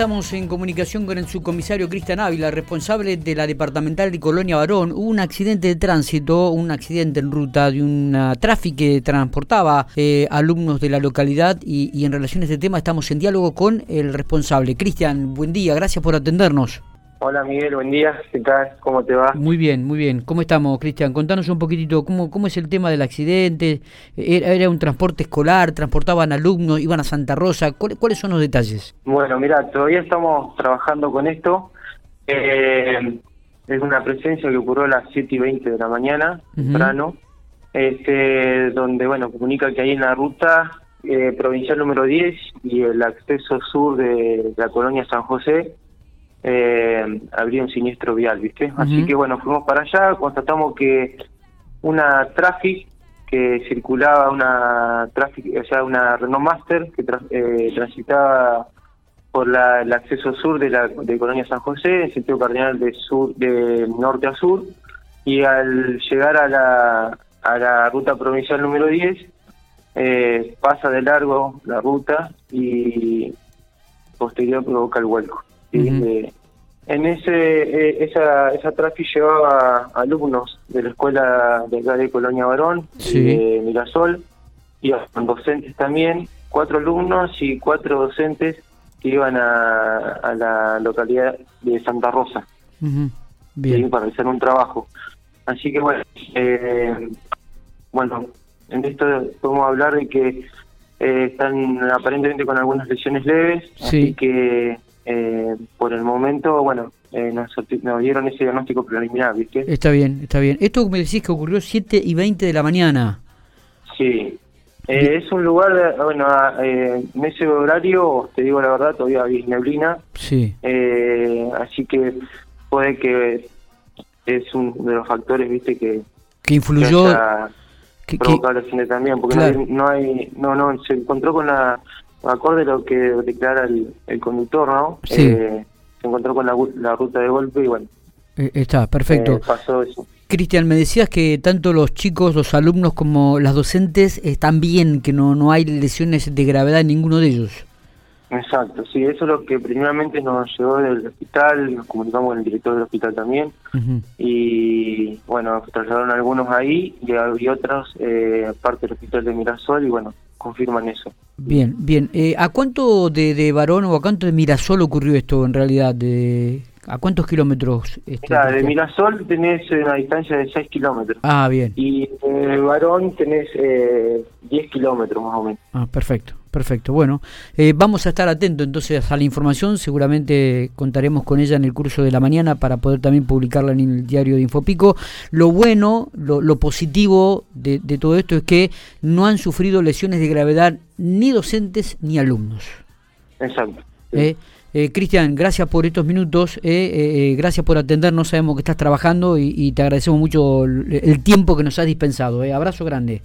Estamos en comunicación con el subcomisario Cristian Ávila, responsable de la departamental de Colonia Barón. Hubo un accidente de tránsito, un accidente en ruta de un tráfico que transportaba eh, alumnos de la localidad y, y en relación a este tema estamos en diálogo con el responsable. Cristian, buen día, gracias por atendernos. Hola Miguel, buen día, ¿qué tal? ¿Cómo te va? Muy bien, muy bien. ¿Cómo estamos, Cristian? Contanos un poquitito cómo, cómo es el tema del accidente. ¿Era, un transporte escolar? ¿Transportaban alumnos? ¿Iban a Santa Rosa? ¿Cuáles, son los detalles? Bueno, mira, todavía estamos trabajando con esto. Eh, es una presencia que ocurrió a las 7 y 20 de la mañana, temprano, este, donde, bueno, comunica que hay en la ruta eh, provincial número 10 y el acceso sur de la colonia San José eh, habría un siniestro vial, ¿viste? Así que bueno, fuimos para allá, constatamos que una traffic que circulaba, una traffic, o sea, una Renault Master que eh, transitaba por la, el acceso sur de la de Colonia San José, en sentido cardinal de sur de norte a sur, y al llegar a la, a la ruta provincial número 10, eh, pasa de largo la ruta y posterior provoca el vuelco. Eh, en ese eh, esa esa tráfico llevaba alumnos de la escuela de acá de Colonia Barón, de Mirasol, y docentes también, cuatro alumnos y cuatro docentes que iban a, la localidad de Santa Rosa. Bien. para hacer un trabajo. Así que bueno, eh, bueno, en esto podemos hablar de que están aparentemente con algunas lesiones leves, así que eh, por el momento, bueno, eh, nos, dieron ese diagnóstico preliminar, ¿viste? Está bien, está bien. Esto me decís que ocurrió 7 y 20 de la mañana. Sí. Eh, es un lugar, bueno, en ese horario, te digo la verdad, todavía hay neblina. Sí. así que puede que es uno de los factores, ¿viste? Que, que influyó. Que, que, también, porque no, hay, no, no, se encontró con la acorde a lo que declara el, conductor, ¿no? Sí. Eh, se encontró con la, ruta de golpe y bueno. Eh, está, perfecto. Eh, pasó eso. Cristian, me decías que tanto los chicos, los alumnos como las docentes están bien, que no, no hay lesiones de gravedad en ninguno de ellos. Exacto, sí, eso es lo que primeramente nos llegó del hospital, nos comunicamos con el director del hospital también, y bueno, trasladaron algunos ahí y, y otros eh, parte del hospital de Mirasol, y bueno, confirman eso. Bien, bien. Eh, ¿A cuánto de, de Varón o a cuánto de Mirasol ocurrió esto en realidad? De, ¿A cuántos kilómetros? Este, de Mirasol tenés una distancia de 6 kilómetros. Ah, bien. Y de Varón tenés eh, 10 kilómetros más o menos. Ah, perfecto, perfecto. Bueno, eh, vamos a estar atentos entonces a la información. Seguramente contaremos con ella en el curso de la mañana para poder también publicarla en el diario de Infopico. Lo bueno, lo, lo positivo de, de todo esto es que no han sufrido lesiones de gravedad ni docentes ni alumnos. Exacto. Eh, eh, Cristian, gracias por estos minutos, eh, eh, gracias por atendernos, sabemos que estás trabajando y, te agradecemos mucho el, el, tiempo que nos has dispensado. abrazo grande.